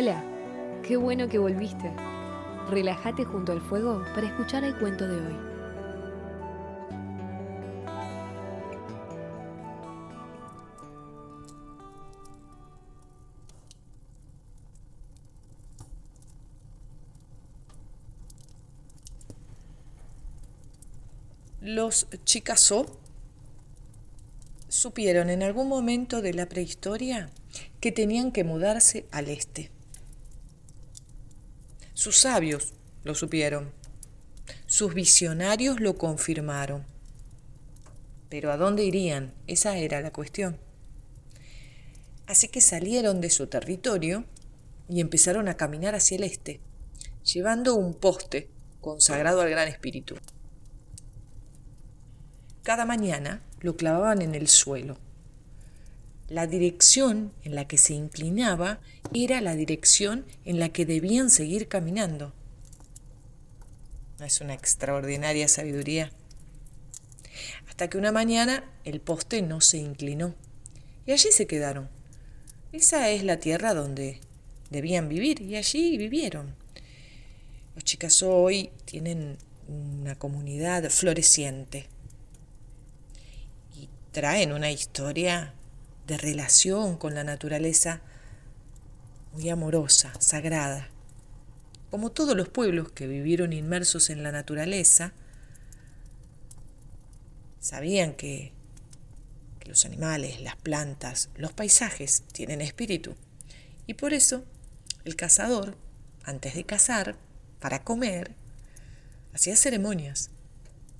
Hola, qué bueno que volviste. Relájate junto al fuego para escuchar el cuento de hoy. Los Chicasó supieron en algún momento de la prehistoria que tenían que mudarse al este. Sus sabios lo supieron, sus visionarios lo confirmaron. Pero ¿a dónde irían? Esa era la cuestión. Así que salieron de su territorio y empezaron a caminar hacia el este, llevando un poste consagrado al Gran Espíritu. Cada mañana lo clavaban en el suelo. La dirección en la que se inclinaba era la dirección en la que debían seguir caminando. Es una extraordinaria sabiduría. Hasta que una mañana el poste no se inclinó y allí se quedaron. Esa es la tierra donde debían vivir y allí vivieron. Los chicas hoy tienen una comunidad floreciente traen una historia de relación con la naturaleza muy amorosa, sagrada. Como todos los pueblos que vivieron inmersos en la naturaleza, sabían que, que los animales, las plantas, los paisajes tienen espíritu. Y por eso el cazador, antes de cazar, para comer, hacía ceremonias.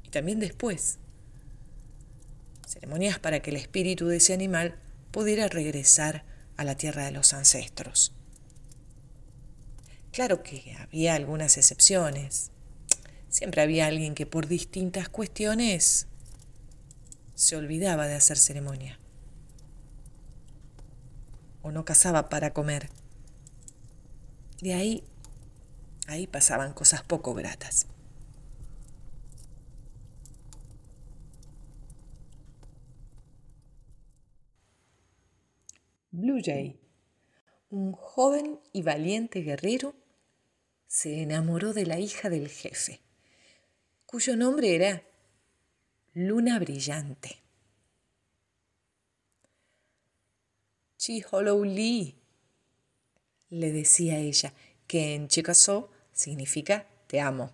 Y también después ceremonias para que el espíritu de ese animal pudiera regresar a la tierra de los ancestros. Claro que había algunas excepciones. Siempre había alguien que por distintas cuestiones se olvidaba de hacer ceremonia. O no cazaba para comer. De ahí, ahí pasaban cosas poco gratas. Un joven y valiente guerrero, se enamoró de la hija del jefe, cuyo nombre era Luna Brillante. Lee, le decía ella, que en Chickasaw significa te amo.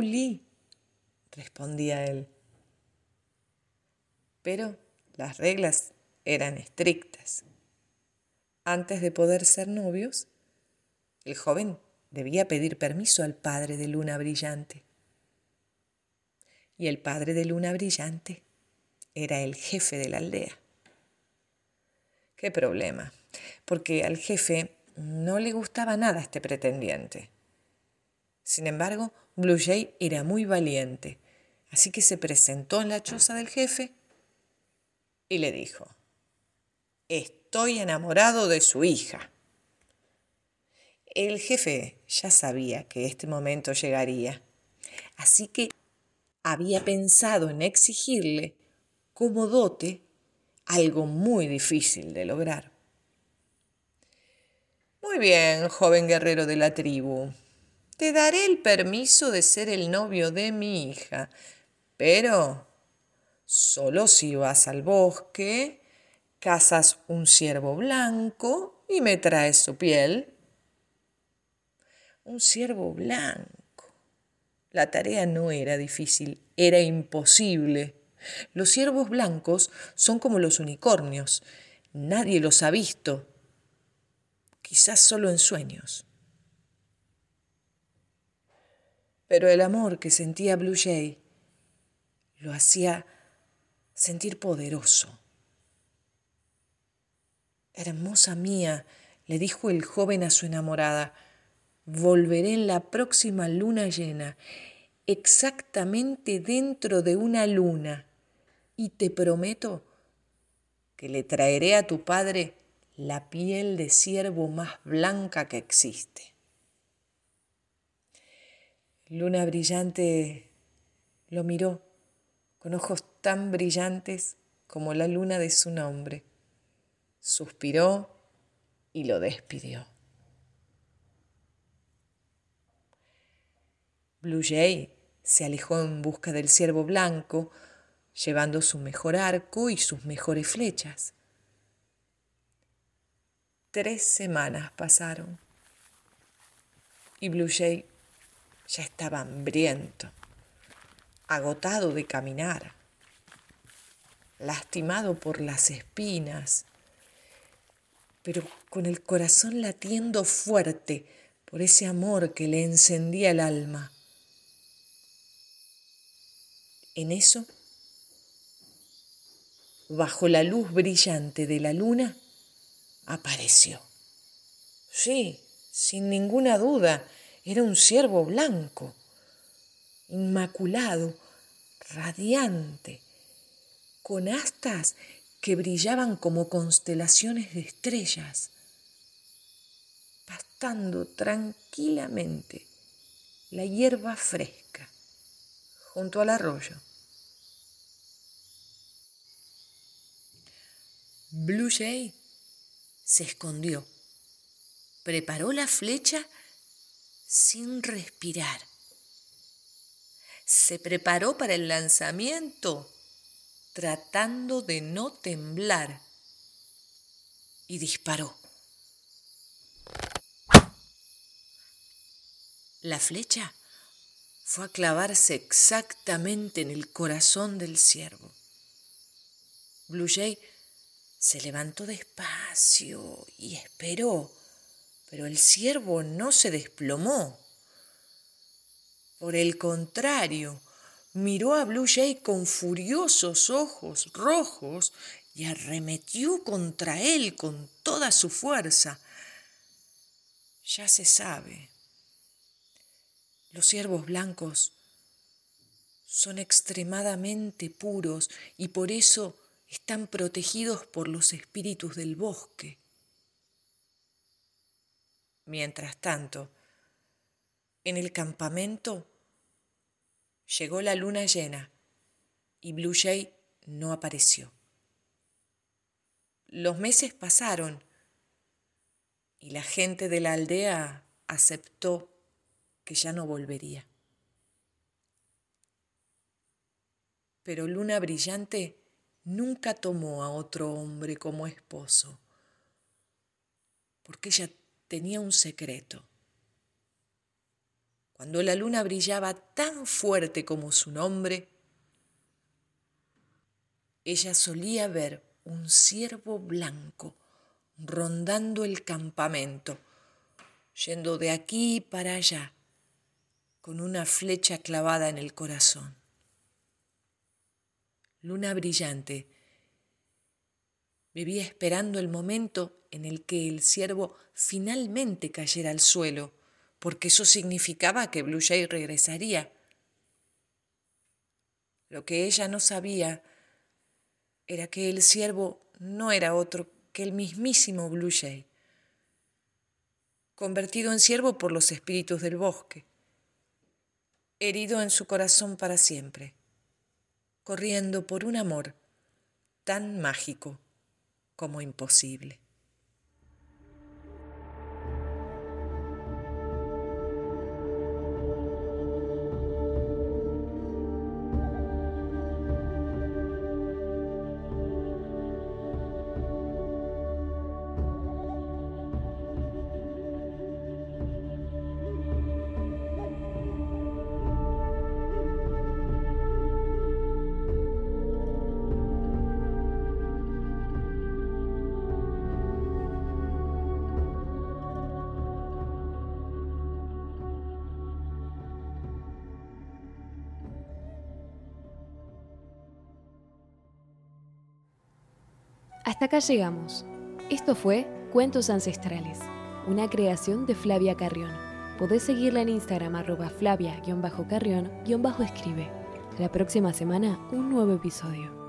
Lee, respondía él. Pero las reglas eran estrictas. Antes de poder ser novios, el joven debía pedir permiso al padre de Luna Brillante. Y el padre de Luna Brillante era el jefe de la aldea. Qué problema, porque al jefe no le gustaba nada este pretendiente. Sin embargo, Blue Jay era muy valiente, así que se presentó en la choza del jefe y le dijo, Estoy enamorado de su hija. El jefe ya sabía que este momento llegaría, así que había pensado en exigirle como dote algo muy difícil de lograr. Muy bien, joven guerrero de la tribu, te daré el permiso de ser el novio de mi hija, pero solo si vas al bosque cazas un ciervo blanco y me traes su piel. Un ciervo blanco. La tarea no era difícil, era imposible. Los ciervos blancos son como los unicornios. Nadie los ha visto. Quizás solo en sueños. Pero el amor que sentía Blue Jay lo hacía sentir poderoso Hermosa mía, le dijo el joven a su enamorada, volveré en la próxima luna llena, exactamente dentro de una luna, y te prometo que le traeré a tu padre la piel de ciervo más blanca que existe. Luna brillante lo miró con ojos tan brillantes como la luna de su nombre suspiró y lo despidió. Blue Jay se alejó en busca del ciervo blanco, llevando su mejor arco y sus mejores flechas. Tres semanas pasaron y Blue Jay ya estaba hambriento, agotado de caminar, lastimado por las espinas, pero con el corazón latiendo fuerte por ese amor que le encendía el alma. En eso, bajo la luz brillante de la luna, apareció. Sí, sin ninguna duda, era un ciervo blanco, inmaculado, radiante, con astas que brillaban como constelaciones de estrellas, pastando tranquilamente la hierba fresca junto al arroyo. Blue Jay se escondió, preparó la flecha sin respirar. Se preparó para el lanzamiento tratando de no temblar y disparó. La flecha fue a clavarse exactamente en el corazón del ciervo. Blue Jay se levantó despacio y esperó, pero el ciervo no se desplomó. Por el contrario, miró a Blue Jay con furiosos ojos rojos y arremetió contra él con toda su fuerza. Ya se sabe, los ciervos blancos son extremadamente puros y por eso están protegidos por los espíritus del bosque. Mientras tanto, en el campamento llegó la luna llena y Blue Jay no apareció. Los meses pasaron y la gente de la aldea aceptó que ya no volvería. Pero Luna Brillante nunca tomó a otro hombre como esposo, porque ella tenía un secreto. Cuando la luna brillaba tan fuerte como su nombre, ella solía ver un ciervo blanco rondando el campamento, yendo de aquí para allá, con una flecha clavada en el corazón luna brillante. Vivía esperando el momento en el que el ciervo finalmente cayera al suelo, porque eso significaba que Blue Jay regresaría. Lo que ella no sabía era que el ciervo no era otro que el mismísimo Blue Jay, convertido en ciervo por los espíritus del bosque, herido en su corazón para siempre corriendo por un amor tan mágico como imposible. Hasta acá llegamos. Esto fue Cuentos Ancestrales, una creación de Flavia Carrión. Podés seguirla en Instagram arroba flavia-carrión-escribe. La próxima semana un nuevo episodio.